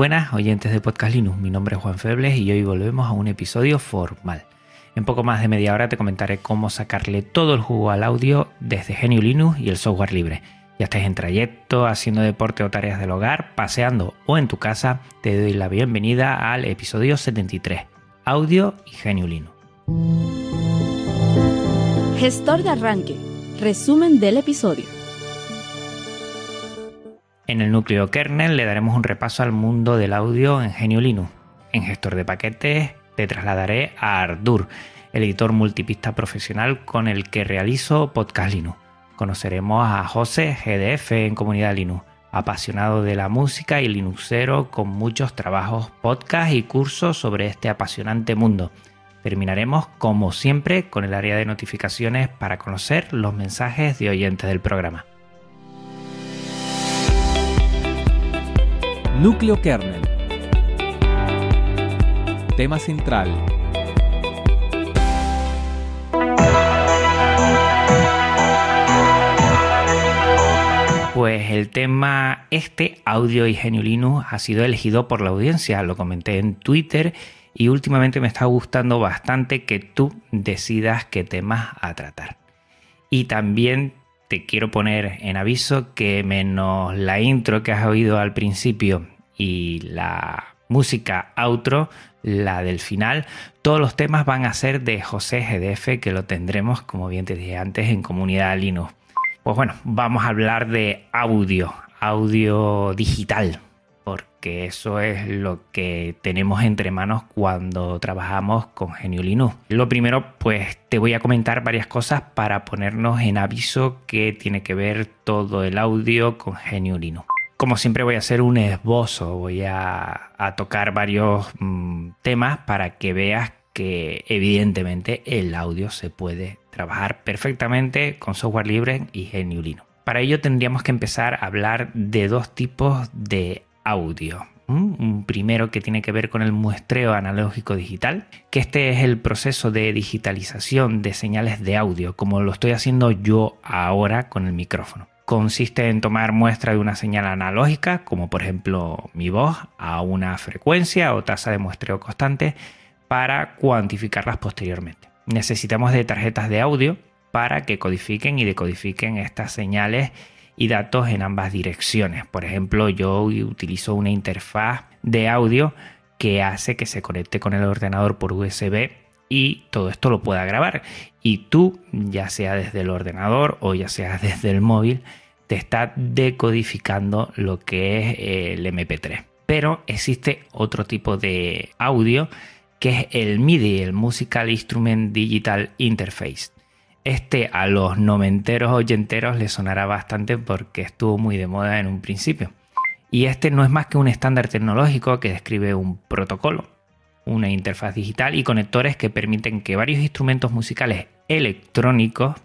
Buenas oyentes de Podcast Linux, mi nombre es Juan Febles y hoy volvemos a un episodio formal. En poco más de media hora te comentaré cómo sacarle todo el jugo al audio desde GNU Linux y el software libre. Ya estés en trayecto, haciendo deporte o tareas del hogar, paseando o en tu casa, te doy la bienvenida al episodio 73, Audio y GNU Linux. Gestor de arranque. Resumen del episodio. En el núcleo kernel le daremos un repaso al mundo del audio en GNU Linux. En gestor de paquetes te trasladaré a Ardour, el editor multipista profesional con el que realizo Podcast Linux. Conoceremos a José GDF en Comunidad Linux, apasionado de la música y linuxero con muchos trabajos, podcast y cursos sobre este apasionante mundo. Terminaremos, como siempre, con el área de notificaciones para conocer los mensajes de oyentes del programa. Núcleo kernel. Tema central. Pues el tema este, audio y Linux, ha sido elegido por la audiencia. Lo comenté en Twitter y últimamente me está gustando bastante que tú decidas qué temas a tratar. Y también te quiero poner en aviso que menos la intro que has oído al principio y la música outro, la del final, todos los temas van a ser de José GDF, que lo tendremos, como bien te dije antes, en comunidad Linux. Pues bueno, vamos a hablar de audio, audio digital, porque eso es lo que tenemos entre manos cuando trabajamos con GNU Linux. Lo primero, pues te voy a comentar varias cosas para ponernos en aviso que tiene que ver todo el audio con GNU Linux. Como siempre voy a hacer un esbozo, voy a, tocar varios mmm, temas para que veas que evidentemente el audio se puede trabajar perfectamente con software libre y GNU Linux. Para ello tendríamos que empezar a hablar de dos tipos de audio. Un primero que tiene que ver con el muestreo analógico digital, que este es el proceso de digitalización de señales de audio, como lo estoy haciendo yo ahora con el micrófono. Consiste en tomar muestra de una señal analógica, como por ejemplo mi voz, a una frecuencia o tasa de muestreo constante, para cuantificarlas posteriormente. Necesitamos de tarjetas de audio para que codifiquen y decodifiquen estas señales y datos en ambas direcciones. Por ejemplo, yo utilizo una interfaz de audio que hace que se conecte con el ordenador por USB y todo esto lo pueda grabar. Y tú, ya sea desde el ordenador o ya sea desde el móvil, te está decodificando lo que es el MP3. Pero existe otro tipo de audio que es el MIDI, el Musical Instrument Digital Interface. Este a los noventeros oyenteros le sonará bastante porque estuvo muy de moda en un principio. Y este no es más que un estándar tecnológico que describe un protocolo, una interfaz digital y conectores que permiten que varios instrumentos musicales electrónicos,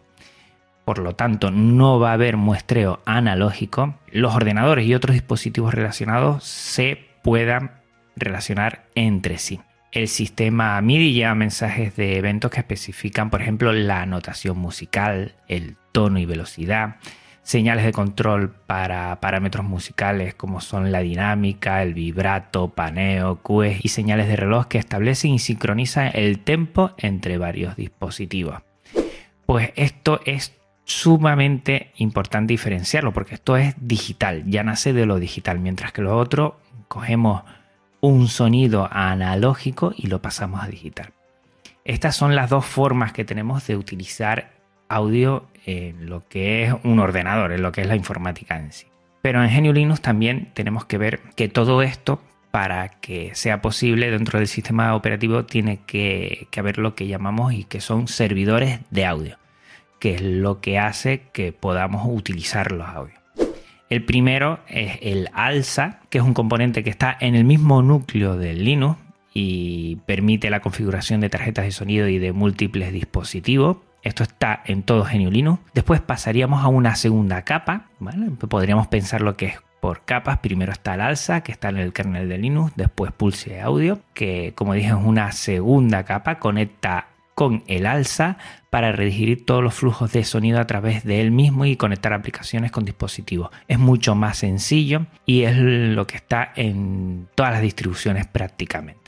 por lo tanto no va a haber muestreo analógico, los ordenadores y otros dispositivos relacionados se puedan relacionar entre sí. El sistema MIDI lleva mensajes de eventos que especifican, por ejemplo, la notación musical, el tono y velocidad, señales de control para parámetros musicales como son la dinámica, el vibrato, paneo, cues y señales de reloj que establecen y sincronizan el tempo entre varios dispositivos. Pues esto es sumamente importante diferenciarlo porque esto es digital, ya nace de lo digital, mientras que lo otro cogemos un sonido analógico y lo pasamos a digital. Estas son las dos formas que tenemos de utilizar audio en lo que es un ordenador, en lo que es la informática en sí. Pero en GNU Linux también tenemos que ver que todo esto para que sea posible dentro del sistema operativo tiene que, que haber lo que llamamos y que son servidores de audio, que es lo que hace que podamos utilizar los audios. El primero es el ALSA, que es un componente que está en el mismo núcleo del Linux y permite la configuración de tarjetas de sonido y de múltiples dispositivos. Esto está en todo GNU Linux. Después pasaríamos a una segunda capa. Podríamos pensar lo que es por capas. Primero está el ALSA, que está en el kernel de Linux. Después Pulse Audio, que como dije es una segunda capa. Conecta con el ALSA para redirigir todos los flujos de sonido a través de él mismo y conectar aplicaciones con dispositivos. Es mucho más sencillo y es lo que está en todas las distribuciones prácticamente.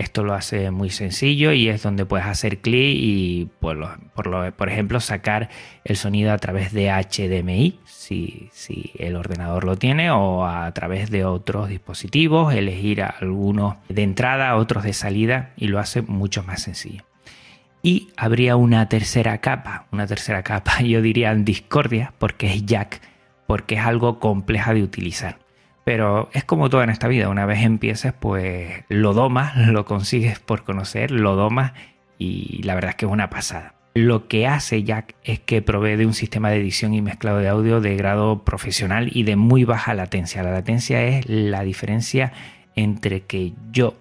Esto lo hace muy sencillo y es donde puedes hacer clic y, por, por, ejemplo, sacar el sonido a través de HDMI, si, si, el ordenador lo tiene, o a través de otros dispositivos, elegir algunos de entrada, otros de salida y lo hace mucho más sencillo. Y habría una tercera capa, una tercera capa, yo diría en discordia, porque es jack, porque es algo compleja de utilizar. Pero es como todo en esta vida, una vez empieces, pues lo domas, lo consigues por conocer, lo domas y la verdad es que es una pasada. Lo que hace Jack es que provee de un sistema de edición y mezclado de audio de grado profesional y de muy baja latencia. La latencia es la diferencia entre que yo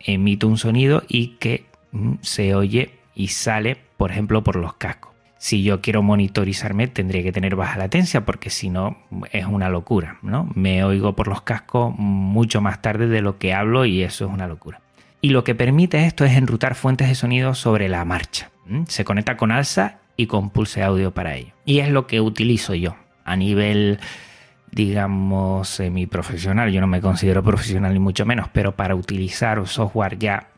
emito un sonido y que mm, se oye y sale, por ejemplo, por los cascos si yo quiero monitorizarme tendría que tener baja latencia porque si no es una locura, ¿no? Me oigo por los cascos mucho más tarde de lo que hablo y eso es una locura. Y lo que permite esto es enrutar fuentes de sonido sobre la marcha. Se conecta con alza y con pulse audio para ello. Y es lo que utilizo yo a nivel digamos semi profesional. Yo no me considero profesional ni mucho menos, pero para utilizar software ya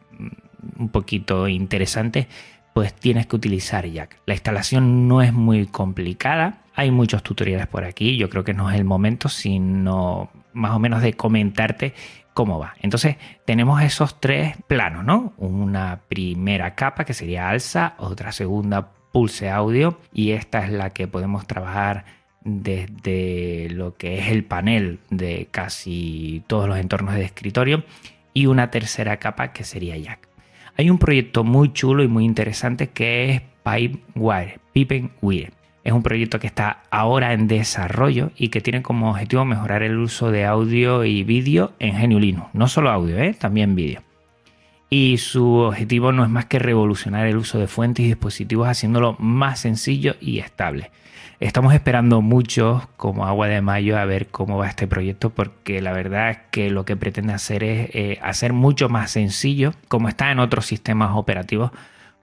un poquito interesante pues tienes que utilizar Jack. La instalación no es muy complicada, hay muchos tutoriales por aquí, yo creo que no es el momento, sino más o menos de comentarte cómo va. Entonces tenemos esos tres planos, ¿no? Una primera capa que sería alza, otra segunda pulse audio y esta es la que podemos trabajar desde lo que es el panel de casi todos los entornos de escritorio y una tercera capa que sería Jack. Hay un proyecto muy chulo y muy interesante que es Pipewire, Pipenwire. Es un proyecto que está ahora en desarrollo y que tiene como objetivo mejorar el uso de audio y vídeo en GNU Linux. No solo audio, ¿eh? también vídeo. Y su objetivo no es más que revolucionar el uso de fuentes y dispositivos haciéndolo más sencillo y estable. Estamos esperando mucho como agua de mayo a ver cómo va este proyecto porque la verdad es que lo que pretende hacer es eh, hacer mucho más sencillo como está en otros sistemas operativos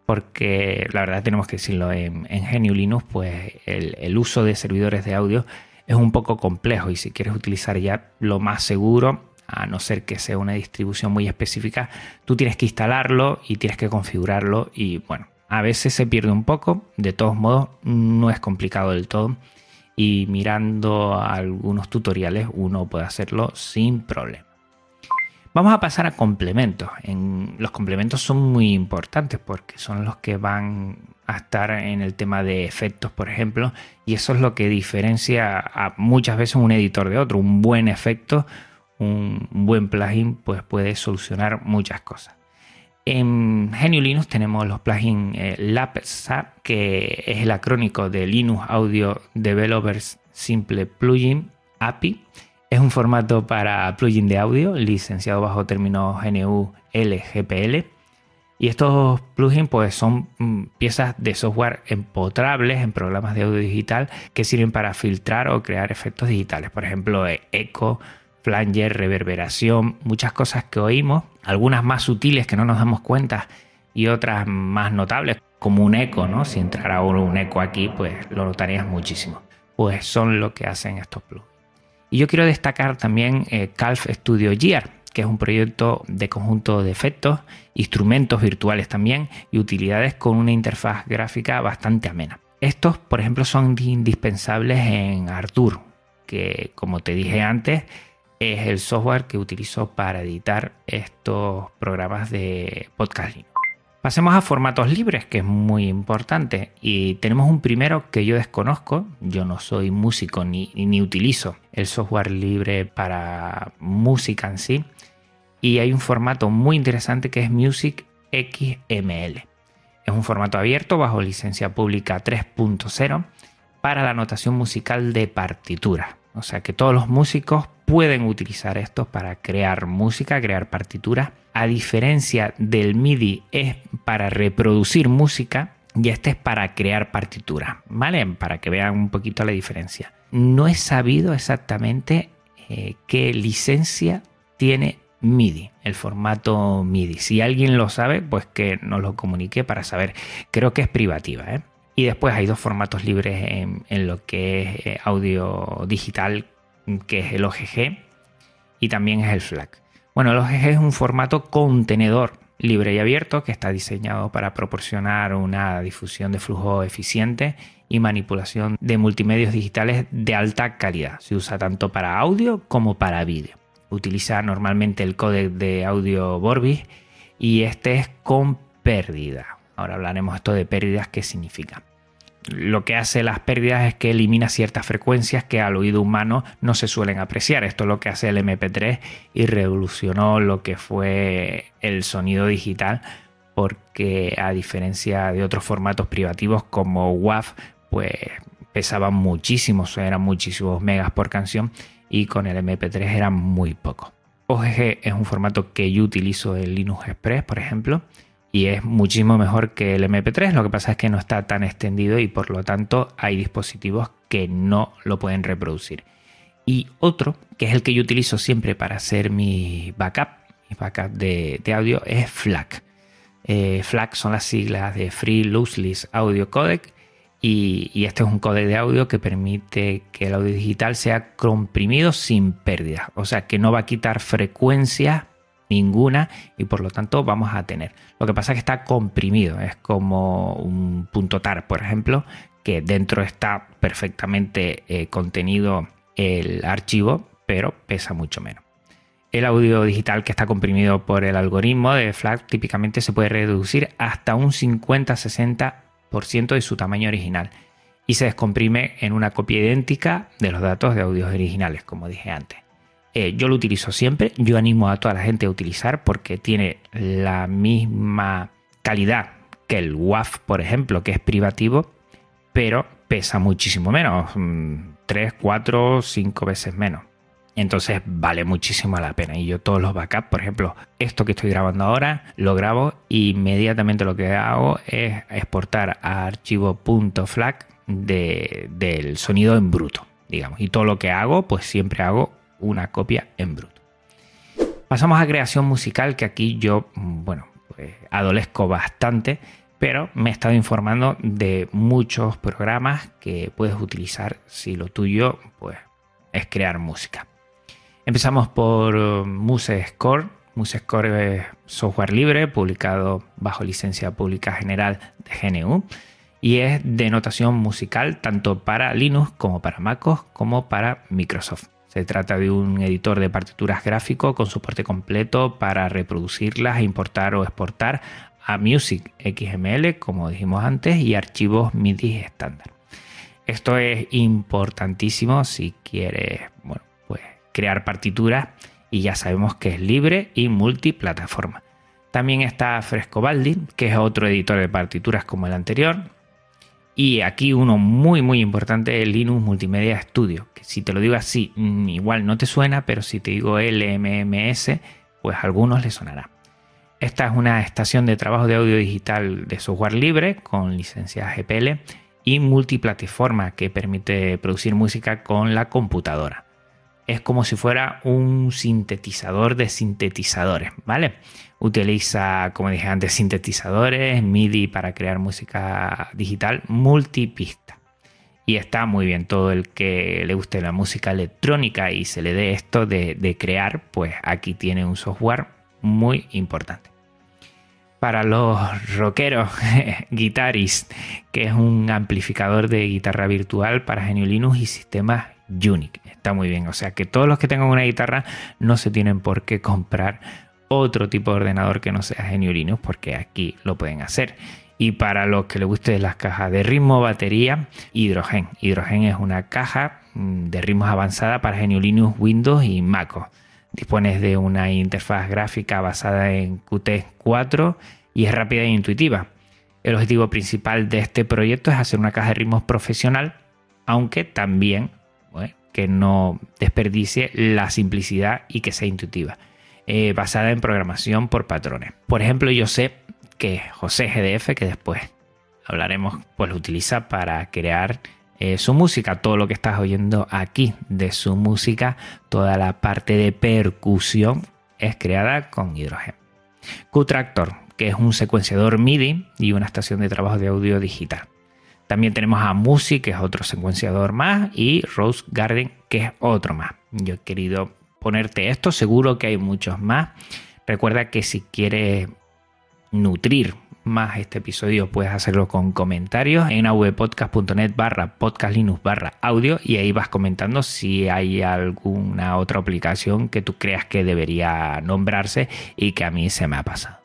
porque la verdad tenemos que decirlo en, en GNU Linux pues el uso de servidores de audio es un poco complejo y si quieres utilizar ya lo más seguro a no ser que sea una distribución muy específica, tú tienes que instalarlo y tienes que configurarlo y bueno, a veces se pierde un poco, de todos modos no es complicado del todo y mirando algunos tutoriales uno puede hacerlo sin problema. Vamos a pasar a complementos. En, los complementos son muy importantes porque son los que van a estar en el tema de efectos, por ejemplo, y eso es lo que diferencia a muchas veces un editor de otro. Un buen efecto, un buen plugin, pues puede solucionar muchas cosas. En GNU Linux tenemos los plugins eh, LAPSA, que es el acrónico de Linux Audio Developers Simple Plugin API. Es un formato para plugin de audio licenciado bajo términos GNU LGPL. Y estos plugins pues, son mm, piezas de software empotrables en programas de audio digital que sirven para filtrar o crear efectos digitales. Por ejemplo, eco, flanger, reverberación, muchas cosas que oímos, algunas más sutiles que no nos damos cuenta y otras más notables, como un eco, ¿no? Si entrara un eco aquí, pues lo notarías muchísimo. Pues son lo que hacen estos plugins. Y yo quiero destacar también eh, Calf Studio Gear, que es un proyecto de conjunto de efectos, instrumentos virtuales también y utilidades con una interfaz gráfica bastante amena. Estos, por ejemplo, son indispensables en Artur, que como te dije antes, es el software que utilizo para editar estos programas de podcasting. Pasemos a formatos libres, que es muy importante. Y tenemos un primero que yo desconozco. Yo no soy músico ni, ni utilizo el software libre para música en sí. y hay un formato muy interesante que es Music XML. Es un formato abierto bajo licencia pública 3.0 para la notación musical de partitura. O sea que todos los músicos pueden utilizar esto para crear música, crear partituras. A diferencia del MIDI es para reproducir música y este es para crear partituras, ¿vale? Para que vean un poquito la diferencia. No he sabido exactamente eh, qué licencia tiene MIDI, el formato MIDI. Si alguien lo sabe, pues que nos lo comunique para saber. Creo que es privativa, ¿eh? Y después hay dos formatos libres en, lo que es eh, audio digital, que es el OGG y también es el FLAC. Bueno, el OGG es un formato contenedor libre y abierto que está diseñado para proporcionar una difusión de flujo eficiente y manipulación de multimedios digitales de alta calidad. Se usa tanto para audio como para vídeo. Utiliza normalmente el códec de audio Vorbis y este es con pérdida. Ahora hablaremos esto de pérdidas, qué significa lo que hace las pérdidas es que elimina ciertas frecuencias que al oído humano no se suelen apreciar. Esto es lo que hace el MP3 y revolucionó lo que fue el sonido digital porque a diferencia de otros formatos privativos como WAV, pues pesaban muchísimo, eran muchísimos megas por canción y con el MP3 eran muy pocos. OGG es un formato que yo utilizo en Linux Express, por ejemplo, y es muchísimo mejor que el MP3. Lo que pasa es que no está tan extendido y por lo tanto hay dispositivos que no lo pueden reproducir. Y otro, que es el que yo utilizo siempre para hacer mi backup, mi backup de, audio, es FLAC. Eh, FLAC son las siglas de Free Lossless Audio Codec y, este es un codec de audio que permite que el audio digital sea comprimido sin pérdida. O sea que no va a quitar frecuencia ninguna y por lo tanto vamos a tener. Lo que pasa es que está comprimido, es como un punto tar, por ejemplo, que dentro está perfectamente eh, contenido el archivo, pero pesa mucho menos. El audio digital que está comprimido por el algoritmo de FLAC típicamente se puede reducir hasta un 50-60% de su tamaño original y se descomprime en una copia idéntica de los datos de audios originales, como dije antes. Eh, yo lo utilizo siempre, yo animo a toda la gente a utilizar porque tiene la misma calidad que el WAF, por ejemplo, que es privativo, pero pesa muchísimo menos, 3, 4, 5 veces menos. Entonces vale muchísimo la pena. Y yo todos los backups, por ejemplo, esto que estoy grabando ahora, lo grabo e inmediatamente lo que hago es exportar a archivo .flag del sonido en bruto, digamos. Y todo lo que hago, pues siempre hago una copia en bruto. Pasamos a creación musical, que aquí yo, bueno, pues adolezco bastante, pero me he estado informando de muchos programas que puedes utilizar si lo tuyo pues, es crear música. Empezamos por uh, MuseScore. MuseScore es software libre publicado bajo licencia pública general de GNU y es de notación musical tanto para Linux como para MacOS como para Microsoft. Se trata de un editor de partituras gráfico con soporte completo para reproducirlas, e importar o exportar a Music XML, como dijimos antes, y archivos MIDI estándar. Esto es importantísimo si quieres bueno, pues, crear partituras y ya sabemos que es libre y multiplataforma. También está Frescobaldi, que es otro editor de partituras como el anterior, y aquí uno muy muy importante, Linux Multimedia Studio, si te lo digo así, mm, igual no te suena, pero si te digo LMMS, pues a algunos les sonará. Esta es una estación de trabajo de audio digital de software libre con licencia GPL y multiplataforma que permite producir música con la computadora. Es como si fuera un sintetizador de sintetizadores, ¿vale? Utiliza, como dije antes, sintetizadores, MIDI para crear música digital multipista. Y está muy bien. Todo el que le guste la música electrónica y se le dé esto de, crear, pues aquí tiene un software muy importante. Para los rockeros, Guitaris, que es un amplificador de guitarra virtual para GNU Linux y sistemas Unix. Está muy bien. O sea que todos los que tengan una guitarra no se tienen por qué comprar otro tipo de ordenador que no sea GNU Linux porque aquí lo pueden hacer. Y para los que les guste las cajas de ritmo, batería, Hydrogen. Hydrogen es una caja mm, de ritmos avanzada para GNU Linux, Windows y MacOS. Dispones de una interfaz gráfica basada en Qt4 y es rápida e intuitiva. El objetivo principal de este proyecto es hacer una caja de ritmos profesional, aunque también que no desperdicie la simplicidad y que sea intuitiva, eh, basada en programación por patrones. Por ejemplo, yo sé que José GDF, que después hablaremos, pues lo utiliza para crear eh, su música, todo lo que estás oyendo aquí de su música, toda la parte de percusión es creada con hidrógeno. Q-Tractor, que es un secuenciador MIDI y una estación de trabajo de audio digital. También tenemos a Musi, que es otro secuenciador más, y Rose Garden, que es otro más. Yo he querido ponerte esto, seguro que hay muchos más. Recuerda que si quieres nutrir más este episodio puedes hacerlo con comentarios en avpodcast.net barra podcastlinux barra audio y ahí vas comentando si hay alguna otra aplicación que tú creas que debería nombrarse y que a mí se me ha pasado.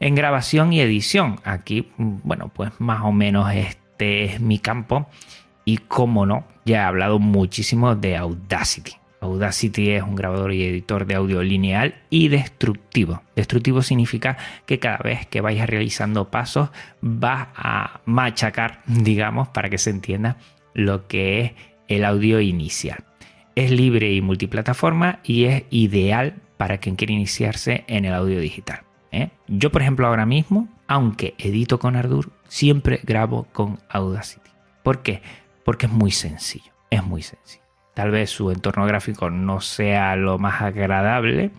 En grabación y edición, aquí, bueno, pues más o menos este es mi campo. Y como no, ya he hablado muchísimo de Audacity. Audacity es un grabador y editor de audio lineal y destructivo. Destructivo significa que cada vez que vayas realizando pasos vas a machacar, digamos, para que se entienda lo que es el audio inicial. Es libre y multiplataforma y es ideal para quien quiere iniciarse en el audio digital. ¿eh? Yo, por ejemplo, ahora mismo, aunque edito con Ardour, siempre grabo con Audacity. ¿Por qué? Porque es muy sencillo, es muy sencillo. Tal vez su entorno gráfico no sea lo más agradable,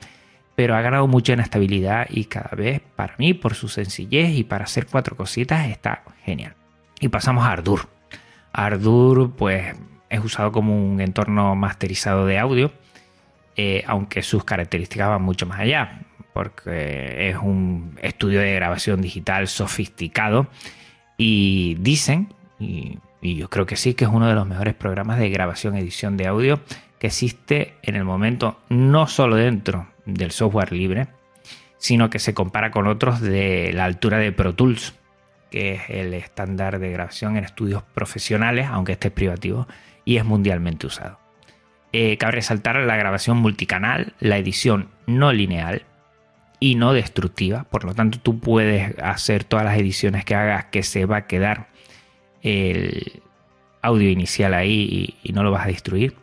pero ha ganado mucho en estabilidad y cada vez para mí, por su sencillez y para hacer cuatro cositas, está genial. Y pasamos a Ardour. Ardour, pues, es usado como un entorno masterizado de audio, eh, aunque sus características van mucho más allá porque es un estudio de grabación digital sofisticado y dicen, y, yo creo que sí, que es uno de los mejores programas de grabación edición de audio que existe en el momento, no solo dentro del software libre, sino que se compara con otros de la altura de Pro Tools, que es el estándar de grabación en estudios profesionales, aunque este es privativo, y es mundialmente usado. Eh, cabe resaltar la grabación multicanal, la edición no lineal, y no destructiva. Por lo tanto, tú puedes hacer todas las ediciones que hagas que se va a quedar el audio inicial ahí y, no lo vas a destruir.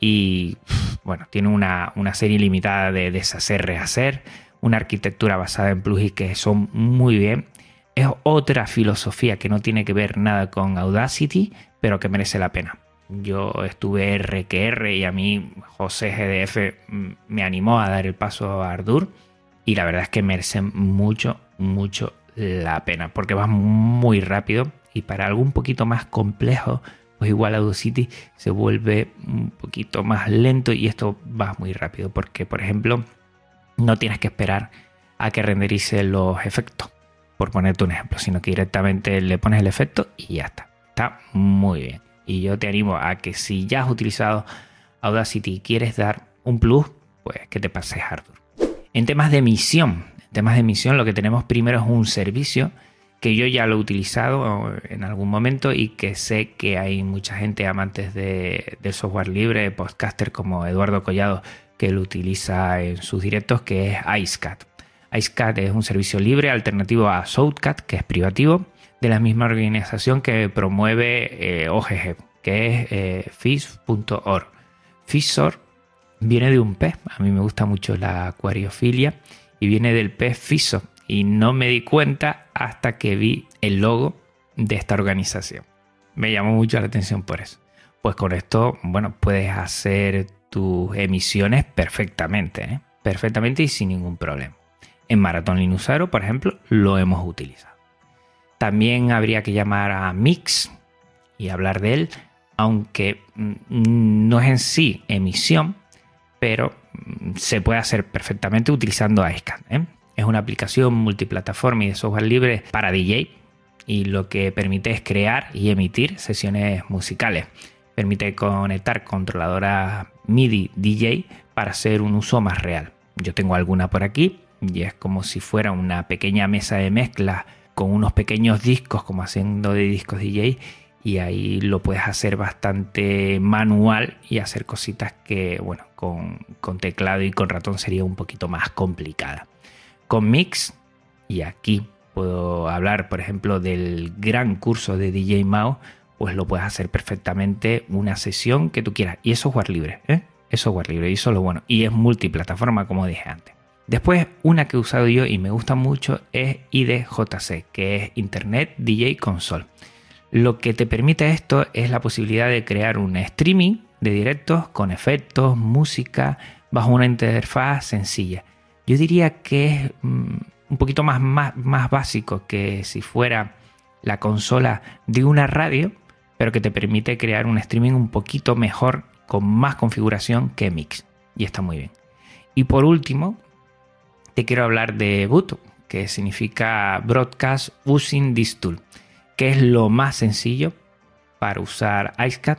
Y bueno, tiene una, serie limitada de deshacer, rehacer, una arquitectura basada en plugins que son muy bien. Es otra filosofía que no tiene que ver nada con Audacity, pero que merece la pena. Yo estuve RQR y a mí José GDF me animó a dar el paso a Ardour y la verdad es que merecen mucho, mucho la pena porque va muy rápido y para algo un poquito más complejo, pues igual Audacity se vuelve un poquito más lento y esto va muy rápido porque, por ejemplo, no tienes que esperar a que renderice los efectos, por ponerte un ejemplo, sino que directamente le pones el efecto y ya está. Está muy bien. Y yo te animo a que si ya has utilizado Audacity y quieres dar un plus, pues que te pases hardware. En temas de emisión, en temas de emisión lo que tenemos primero es un servicio que yo ya lo he utilizado en algún momento y que sé que hay mucha gente amantes de, del software libre, podcaster como Eduardo Collado, que lo utiliza en sus directos, que es IceCat. IceCat es un servicio libre alternativo a Soundcat, que es privativo, de la misma organización que promueve eh, OGG, que es eh, fish.org. Fishor viene de un pez. A mí me gusta mucho la acuariofilia y viene del pez Fiso. Y no me di cuenta hasta que vi el logo de esta organización. Me llamó mucho la atención por eso. Pues con esto, bueno, puedes hacer tus emisiones perfectamente, ¿eh? perfectamente y sin ningún problema. En Maratón Linuxaro, por ejemplo, lo hemos utilizado. También habría que llamar a Mix y hablar de él, aunque mm, no es en sí emisión, pero mm, se puede hacer perfectamente utilizando iScan. ¿eh? Es una aplicación multiplataforma y de software libre para DJ y lo que permite es crear y emitir sesiones musicales. Permite conectar controladoras MIDI DJ para hacer un uso más real. Yo tengo alguna por aquí y es como si fuera una pequeña mesa de mezcla con unos pequeños discos como haciendo de discos DJ y ahí lo puedes hacer bastante manual y hacer cositas que, bueno, con, con teclado y con ratón sería un poquito más complicada. Con Mix, y aquí puedo hablar, por ejemplo, del gran curso de DJ Mao, pues lo puedes hacer perfectamente una sesión que tú quieras. Y es software libre, ¿eh? Es software libre y eso es lo bueno. Y es multiplataforma, como dije antes. Después, una que he usado yo y me gusta mucho es IDJC, que es Internet DJ Console. Lo que te permite esto es la posibilidad de crear un streaming de directos con efectos, música, bajo una interfaz sencilla. Yo diría que es mm, un poquito más, más, más básico que si fuera la consola de una radio, pero que te permite crear un streaming un poquito mejor, con más configuración que Mix. Y está muy bien. Y por último, te quiero hablar de Boot, que significa Broadcast Using This Tool, que es lo más sencillo para usar IceCat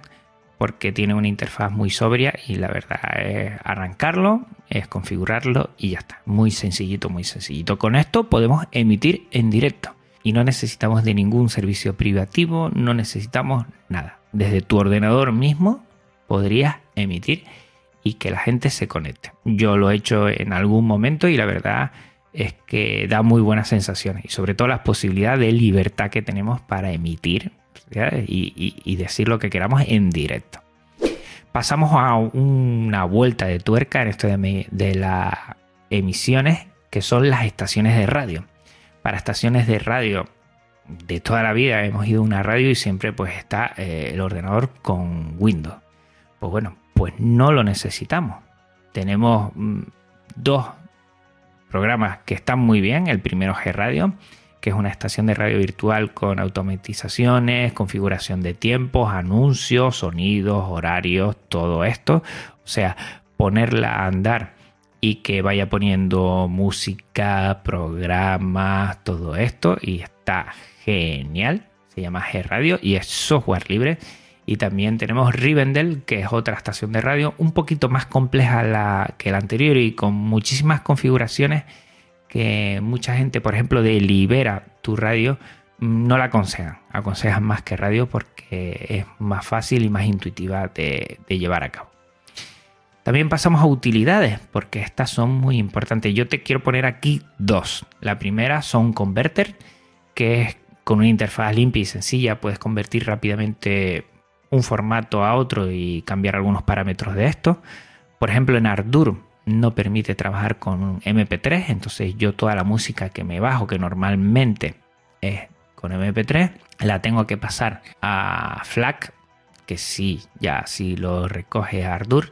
porque tiene una interfaz muy sobria y la verdad es arrancarlo, es configurarlo y ya está. Muy sencillito, muy sencillito. Con esto podemos emitir en directo y no necesitamos de ningún servicio privativo, no necesitamos nada. Desde tu ordenador mismo podrías emitir y que la gente se conecte. Yo lo he hecho en algún momento y la verdad es que da muy buenas sensaciones y sobre todo las posibilidades de libertad que tenemos para emitir y, decir lo que queramos en directo. Pasamos a una vuelta de tuerca en esto de, de las emisiones que son las estaciones de radio para estaciones de radio de toda la vida hemos ido a una radio y siempre pues está eh, el ordenador con Windows. Pues bueno, pues no lo necesitamos. Tenemos mm, dos programas que están muy bien. El primero es G-Radio, que es una estación de radio virtual con automatizaciones, configuración de tiempos, anuncios, sonidos, horarios, todo esto. O sea, ponerla a andar y que vaya poniendo música, programas, todo esto y está genial. Se llama G Radio y es software libre. Y también tenemos Rivendell, que es otra estación de radio un poquito más compleja la, que la anterior y con muchísimas configuraciones que mucha gente, por ejemplo, de Libera tu radio, mm, no la aconsejan. Aconsejan más que radio porque es más fácil y más intuitiva de llevar a cabo. También pasamos a utilidades, porque estas son muy importantes. Yo te quiero poner aquí dos. La primera son converter, que es con una interfaz limpia y sencilla, puedes convertir rápidamente un formato a otro y cambiar algunos parámetros de esto. Por ejemplo, en Ardour no permite trabajar con un MP3, entonces yo toda la música que me bajo, que normalmente es con MP3, la tengo que pasar a FLAC, que sí, ya sí lo recoge Ardour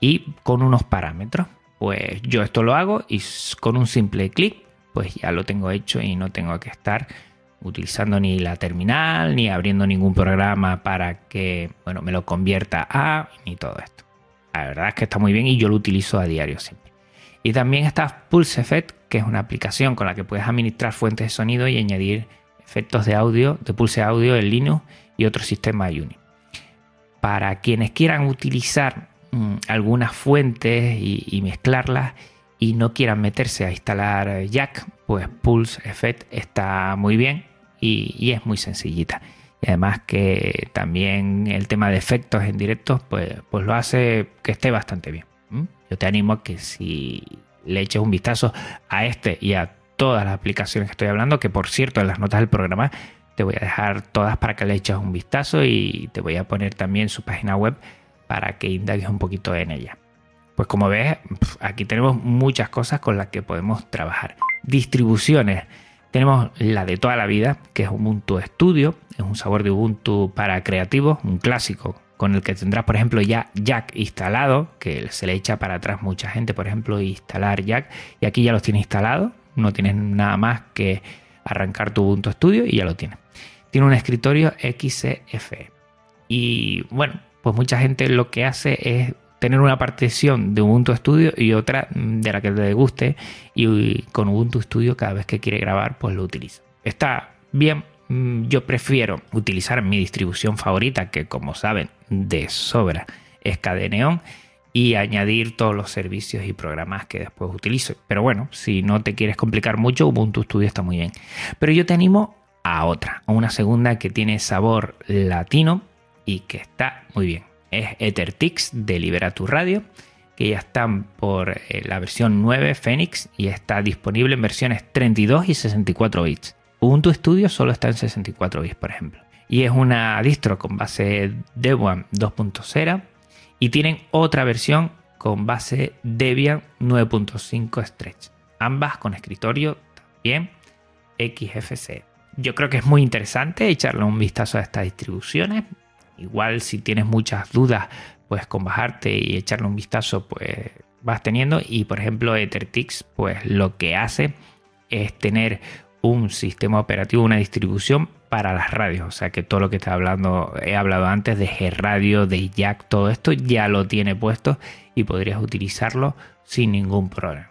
y con unos parámetros. Pues yo esto lo hago y con un simple clic pues ya lo tengo hecho y no tengo que estar utilizando ni la terminal ni abriendo ningún programa para que bueno, me lo convierta a ni todo esto. La verdad es que está muy bien y yo lo utilizo a diario siempre. Y también está Pulse Effect, que es una aplicación con la que puedes administrar fuentes de sonido y añadir efectos de audio, de pulse audio en Linux y otros sistemas Unix. Para quienes quieran utilizar Mm, algunas fuentes y, mezclarlas y no quieran meterse a instalar Jack, pues Pulse Effect está muy bien y, es muy sencillita. Y además que también el tema de efectos en directos, pues, pues lo hace que esté bastante bien. Yo te animo a que si le eches un vistazo a este y a todas las aplicaciones que estoy hablando, que por cierto en las notas del programa te voy a dejar todas para que le eches un vistazo y te voy a poner también su página web para que indagues un poquito en ella. Pues como ves, aquí tenemos muchas cosas con las que podemos trabajar. Distribuciones. Tenemos la de toda la vida, que es Ubuntu Studio, es un sabor de Ubuntu para creativos, un clásico con el que tendrás, por ejemplo, ya Jack instalado, que se le echa para atrás mucha gente, por ejemplo, instalar Jack, y aquí ya los tienes instalados, no tienes nada más que arrancar tu Ubuntu Studio y ya lo tienes. Tiene un escritorio XCF. Y bueno, pues mucha gente lo que hace es tener una partición de Ubuntu Studio y otra de la que te guste y con Ubuntu Studio cada vez que quiere grabar pues lo utiliza. Está bien, mm, yo prefiero utilizar mi distribución favorita que como saben de sobra es Cadeneon y añadir todos los servicios y programas que después utilizo. Pero bueno, si no te quieres complicar mucho, Ubuntu Studio está muy bien. Pero yo te animo a otra, a una segunda que tiene sabor latino y que está muy bien. Es EtherTix de Libera tu Radio, que ya están por eh, la versión 9 Phoenix y está disponible en versiones 32 y 64 bits. Ubuntu Studio solo está en 64 bits, por ejemplo. Y es una distro con base Debian 2.0 y tienen otra versión con base Debian 9.5 Stretch. Ambas con escritorio también XFC. Yo creo que es muy interesante echarle un vistazo a estas distribuciones. Igual si tienes muchas dudas, pues con bajarte y echarle un vistazo, pues vas teniendo. Y por ejemplo, EtherTix, pues lo que hace es tener un sistema operativo, una distribución para las radios. O sea que todo lo que te hablando, he hablado antes de G-Radio, de Jack, todo esto ya lo tiene puesto y podrías utilizarlo sin ningún problema.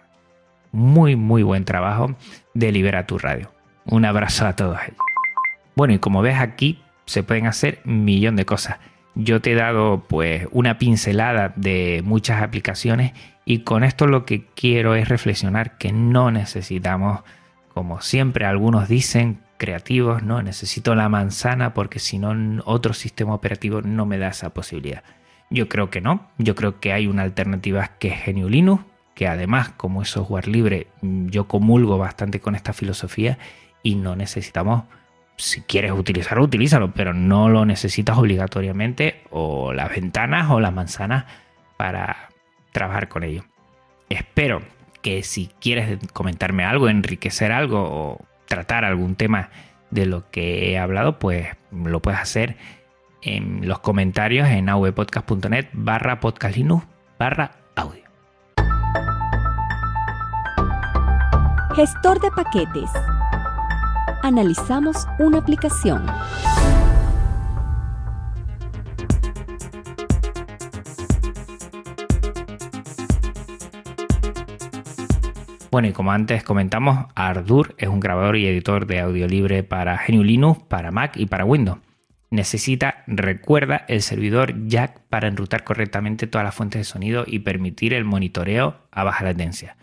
Muy, muy buen trabajo de Libera tu Radio. Un abrazo a todos ellos. Bueno, y como ves aquí, se pueden hacer un millón de cosas. Yo te he dado pues una pincelada de muchas aplicaciones y con esto lo que quiero es reflexionar que no necesitamos, como siempre algunos dicen, creativos, no necesito la manzana porque si no otro sistema operativo no me da esa posibilidad. Yo creo que no, yo creo que hay una alternativa que es GNU Linux, que además como es software libre, yo comulgo bastante con esta filosofía y no necesitamos, si quieres utilizarlo, utilízalo, pero no lo necesitas obligatoriamente o las ventanas o las manzanas para trabajar con ello. Espero que si quieres comentarme algo, enriquecer algo o tratar algún tema de lo que he hablado, pues lo puedes hacer en los comentarios en avpodcast.net barra podcastlinux barra audio. Gestor de paquetes analizamos una aplicación. Bueno, y como antes comentamos, Ardour es un grabador y editor de audio libre para GNU Linux, para Mac y para Windows. Necesita, recuerda, el servidor Jack para enrutar correctamente todas las fuentes de sonido y permitir el monitoreo a baja latencia.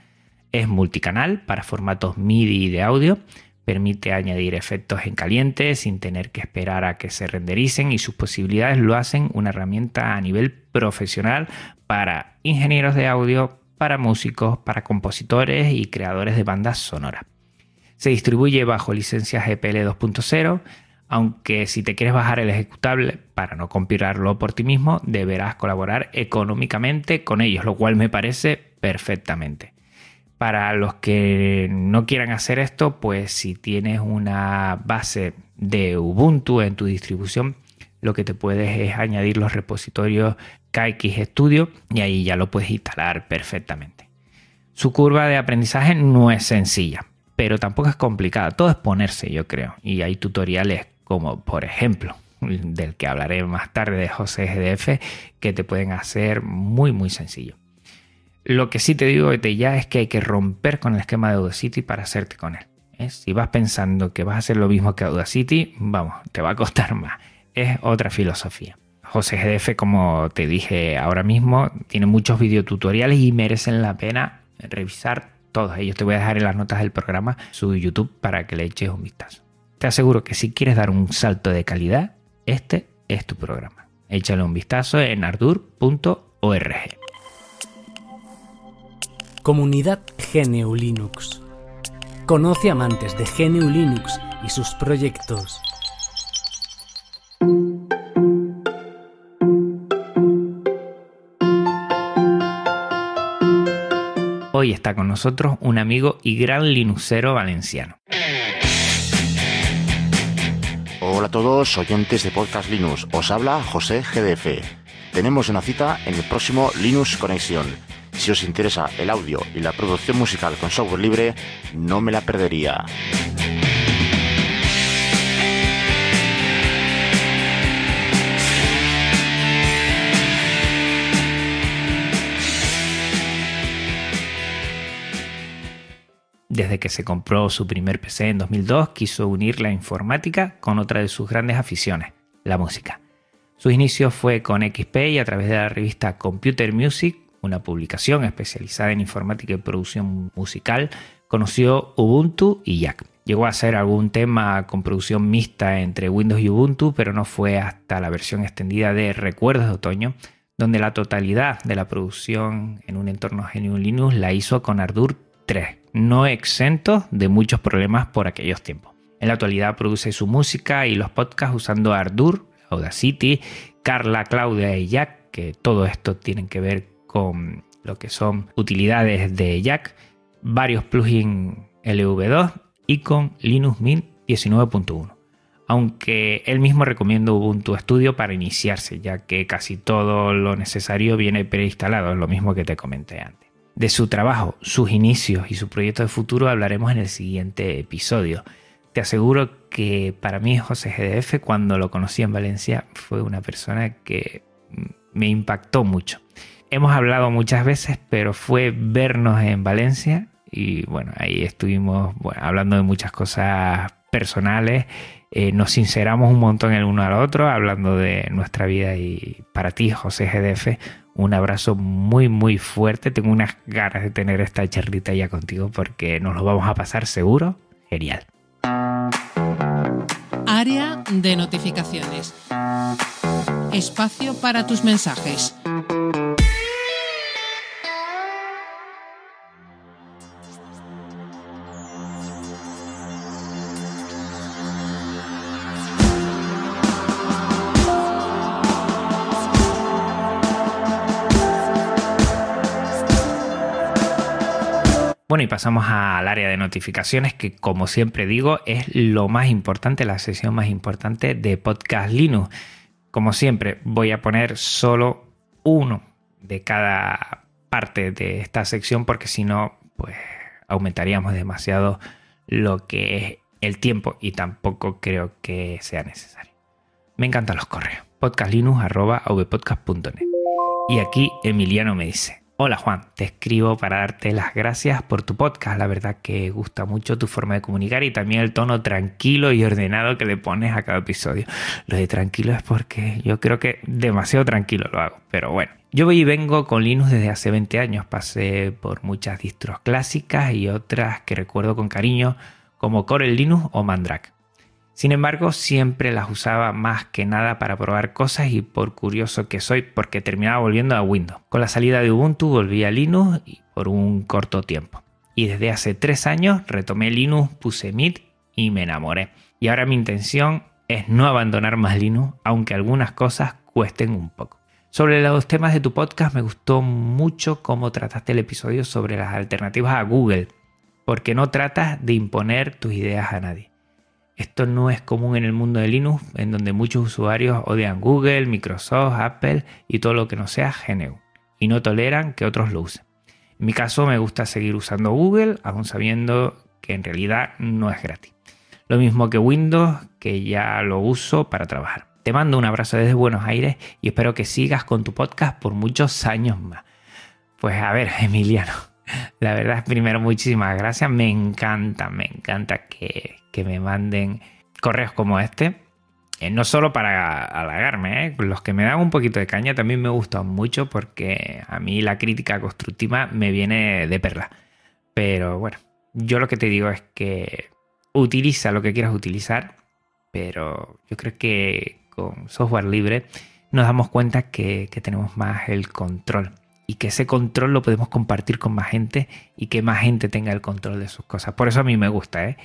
Es multicanal para formatos MIDI de audio permite añadir efectos en caliente sin tener que esperar a que se rendericen y sus posibilidades lo hacen una herramienta a nivel profesional para ingenieros de audio, para músicos, para compositores y creadores de bandas sonoras. Se distribuye bajo licencia GPL 2.0, aunque si te quieres bajar el ejecutable para no compilarlo por ti mismo, deberás colaborar económicamente con ellos, lo cual me parece perfectamente. Para los que no quieran hacer esto, pues si tienes una base de Ubuntu en tu distribución, lo que te puedes es añadir los repositorios KX Studio y ahí ya lo puedes instalar perfectamente. Su curva de aprendizaje no es sencilla, pero tampoco es complicada. Todo es ponerse, yo creo. Y hay tutoriales como, por ejemplo, del que hablaré más tarde de José GDF, que te pueden hacer muy, muy sencillo. Lo que sí te digo de ya es que hay que romper con el esquema de Audacity para hacerte con él. ¿eh? Si vas pensando que vas a hacer lo mismo que Audacity, vamos, te va a costar más. Es otra filosofía. José GDF, como te dije ahora mismo, tiene muchos videotutoriales y merecen la pena revisar todos ellos. Te voy a dejar en las notas del programa su YouTube para que le eches un vistazo. Te aseguro que si quieres dar un salto de calidad, este es tu programa. Échale un vistazo en ardur.org. Comunidad GNU Linux. Conoce amantes de GNU Linux y sus proyectos. Hoy está con nosotros un amigo y gran linuxero valenciano. Hola a todos, oyentes de Podcast Linux. Os habla José GDF. Tenemos una cita en el próximo Linux Conexión si os interesa el audio y la producción musical con software libre, no me la perdería. Desde que se compró su primer PC en 2002, quiso unir la informática con otra de sus grandes aficiones, la música. Su inicio fue con XP y a través de la revista Computer Music una publicación especializada en informática y producción musical, conoció Ubuntu y Jack. Llegó a ser algún tema con producción mixta entre Windows y Ubuntu, pero no fue hasta la versión extendida de Recuerdos de Otoño, donde la totalidad de la producción en un entorno GNU Linux la hizo con Ardour 3, no exento de muchos problemas por aquellos tiempos. En la actualidad produce su música y los podcasts usando Ardour, Audacity, Carla, Claudia y Jack, que todo esto tienen que ver con lo que son utilidades de Jack, varios plugins LV2 y con Linux Mint 19.1. Aunque él mismo recomienda Ubuntu Studio para iniciarse, ya que casi todo lo necesario viene preinstalado, es lo mismo que te comenté antes. De su trabajo, sus inicios y su proyecto de futuro hablaremos en el siguiente episodio. Te aseguro que para mí José GDF, cuando lo conocí en Valencia, fue una persona que me impactó mucho. Hemos hablado muchas veces, pero fue vernos en Valencia y bueno, ahí estuvimos hablando de muchas cosas personales, eh, nos sinceramos un montón el uno al otro, hablando de nuestra vida y para ti, José GDF, un abrazo muy muy fuerte, tengo unas ganas de tener esta charlita ya contigo porque nos lo vamos a pasar seguro, genial. Área de notificaciones. Espacio para tus mensajes. Bueno, y pasamos al área de notificaciones, que como siempre digo, es lo más importante, la sesión más importante de Podcast Linux. Como siempre, voy a poner solo uno de cada parte de esta sección, porque si no, pues aumentaríamos demasiado lo que es el tiempo y tampoco creo que sea necesario. Me encantan los correos. podcastlinux.vpodcast.net. Y aquí Emiliano me dice, Hola Juan, te escribo para darte las gracias por tu podcast. La verdad que gusta mucho tu forma de comunicar y también el tono tranquilo y ordenado que le pones a cada episodio. Lo de tranquilo es porque yo creo que demasiado tranquilo lo hago, pero bueno. Yo voy y vengo con Linux desde hace 20 años. Pasé por muchas distros clásicas y otras que recuerdo con cariño como Corel Linux o Mandrake. Sin embargo, siempre las usaba más que nada para probar cosas y por curioso que soy, porque terminaba volviendo a Windows. Con la salida de Ubuntu volví a Linux por un corto tiempo. Y desde hace tres años retomé Linux, puse Mint y me enamoré. Y ahora mi intención es no abandonar más Linux, aunque algunas cosas cuesten un poco. Sobre los temas de tu podcast me gustó mucho cómo trataste el episodio sobre las alternativas a Google, porque no tratas de imponer tus ideas a nadie. Esto no es común en el mundo de Linux, en donde muchos usuarios odian Google, Microsoft, Apple y todo lo que no sea GNU, y no toleran que otros lo usen. En mi caso me gusta seguir usando Google, aún sabiendo que en realidad no es gratis. Lo mismo que Windows, que ya lo uso para trabajar. Te mando un abrazo desde Buenos Aires y espero que sigas con tu podcast por muchos años más. Pues a ver, Emiliano, la verdad, primero, muchísimas gracias. Me encanta, me encanta que, me manden correos como este. Eh, no solo para halagarme, ¿eh? los que me dan un poquito de caña también me gustan mucho porque a mí la crítica constructiva me viene de perla. Pero bueno, yo lo que te digo es que utiliza lo que quieras utilizar, pero yo creo que con software libre nos damos cuenta que tenemos más el control y que ese control lo podemos compartir con más gente y que más gente tenga el control de sus cosas. Por eso a mí me gusta, ¿eh?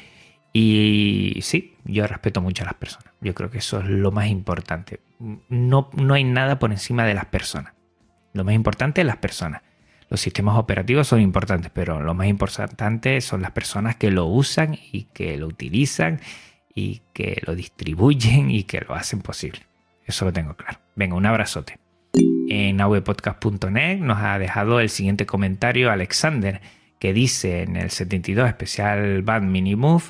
Y sí, yo respeto mucho a las personas. Yo creo que eso es lo más importante. No, no hay nada por encima de las personas. Lo más importante es las personas. Los sistemas operativos son importantes, pero lo más importante son las personas que lo usan y que lo utilizan y que lo distribuyen y que lo hacen posible. Eso lo tengo claro. Venga, un abrazote en avpodcast.net nos ha dejado el siguiente comentario Alexander, que dice en el 72 especial Bad Mini Move,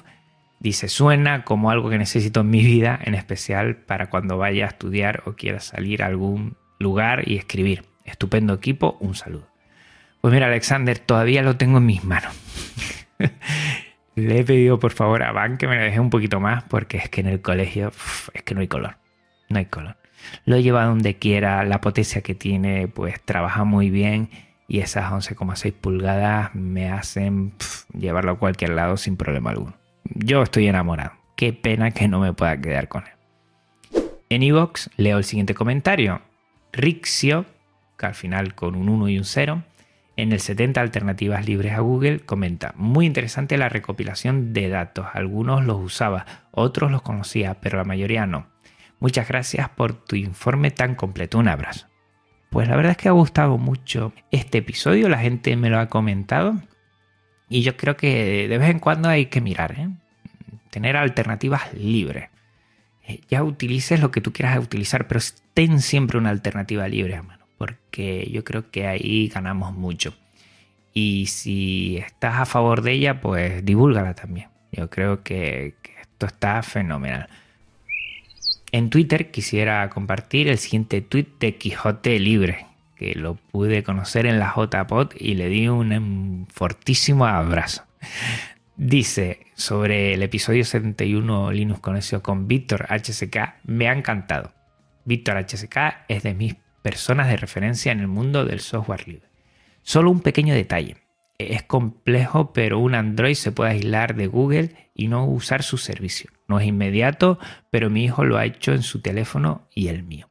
dice, suena como algo que necesito en mi vida, en especial para cuando vaya a estudiar o quiera salir a algún lugar y escribir. Estupendo equipo, un saludo. Pues mira, Alexander, todavía lo tengo en mis manos. Le he pedido por favor a Van que me lo deje un poquito más porque es que en el colegio es que no hay color. No hay color lo lleva donde quiera, la potencia que tiene pues trabaja muy bien y esas 11,6 pulgadas me hacen llevarlo a cualquier lado sin problema alguno. Yo estoy enamorado. Qué pena que no me pueda quedar con él. En iVoox leo el siguiente comentario. Rixio, que al final con un 1 y un 0, en el 70 Alternativas Libres a Google comenta, muy interesante la recopilación de datos, algunos los usaba, otros los conocía, pero la mayoría no. Muchas gracias por tu informe tan completo, un abrazo. Pues la verdad es que ha gustado mucho este episodio, la gente me lo ha comentado y yo creo que de vez en cuando hay que mirar, ¿eh? tener alternativas libres. Eh, ya utilices lo que tú quieras utilizar, pero ten siempre una alternativa libre a mano, porque yo creo que ahí ganamos mucho. Y si estás a favor de ella, pues divúlgala también. Yo creo que, que esto está fenomenal. En Twitter quisiera compartir el siguiente tweet de Quijote Libre, que lo pude conocer en la JPod y le di un fortísimo abrazo. Dice sobre el episodio 71 Linux Conexión con Víctor HSK, me ha encantado. Víctor HSK es de mis personas de referencia en el mundo del software libre. Solo un pequeño detalle. Es complejo, pero un Android se puede aislar de Google y no usar su servicio. No es inmediato, pero mi hijo lo ha hecho en su teléfono y el mío.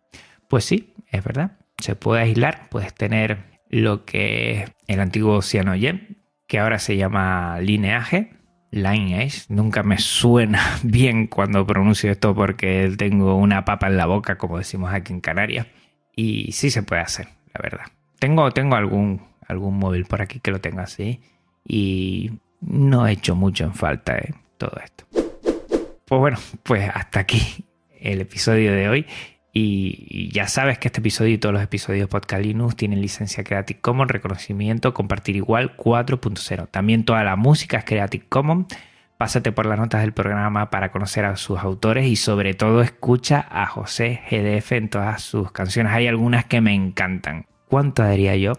Pues sí, es verdad. Se puede aislar, puedes tener lo que es el antiguo CyanogenMod, que ahora se llama Lineage, Lineage. Nunca me suena bien cuando pronuncio esto porque tengo una papa en la boca, como decimos aquí en Canarias. Y sí se puede hacer, la verdad. Tengo, tengo algún, algún móvil por aquí que lo tenga así. Y no he hecho mucho en falta ¿eh? todo esto. Pues bueno, pues hasta aquí el episodio de hoy. Y ya sabes que este episodio y todos los episodios de Podcast Linux tienen licencia Creative Commons, reconocimiento, compartir igual 4.0. También toda la música es Creative Commons. Pásate por las notas del programa para conocer a sus autores y sobre todo escucha a José GDF en todas sus canciones. Hay algunas que me encantan. ¿Cuánto daría yo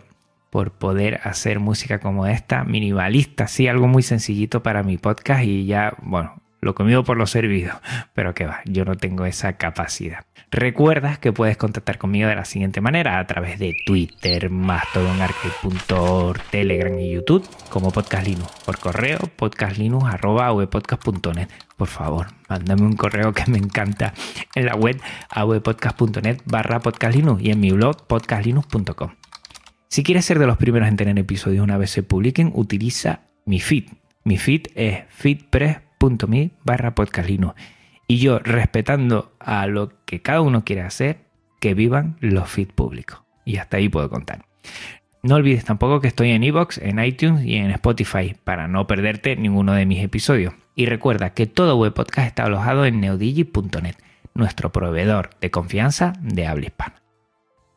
por poder hacer música como esta? Minimalista, sí, algo muy sencillito para mi podcast y ya, bueno, lo comido por lo servido. Pero que va, yo no tengo esa capacidad. Recuerdas que puedes contactar conmigo de la siguiente manera a través de Twitter, Mastodon, Arcade.org, Telegram y YouTube como Podcast Linux. Por correo podcastlinux.vpodcast.net. Por favor, mándame un correo que me encanta en la web avpodcast.net barra podcastlinux y en mi blog podcastlinux.com. Si quieres ser de los primeros en tener episodios una vez se publiquen, utiliza mi feed. Mi feed es feedpress.me barra podcastlinux y yo respetando a lo que cada uno quiere hacer, que vivan los feeds públicos. Y hasta ahí puedo contar. No olvides tampoco que estoy en iVoox, en iTunes y en Spotify para no perderte ninguno de mis episodios. Y recuerda que todo web podcast está alojado en neodigi.net, nuestro proveedor de confianza de habla hispana.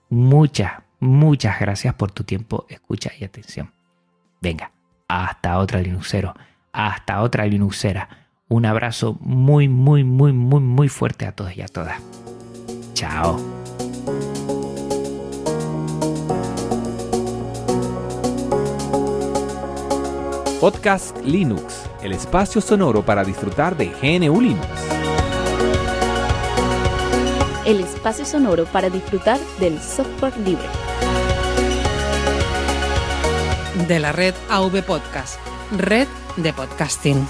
Muchas, muchas gracias por tu tiempo, escucha y atención. Venga, hasta otra Linuxero, hasta otra Linuxera un abrazo muy, muy, muy, muy, muy fuerte a todos y a todas. Chao. Podcast Linux, el espacio sonoro para disfrutar de GNU Linux. El espacio sonoro para disfrutar del software libre. De la red AV Podcast, red de podcasting.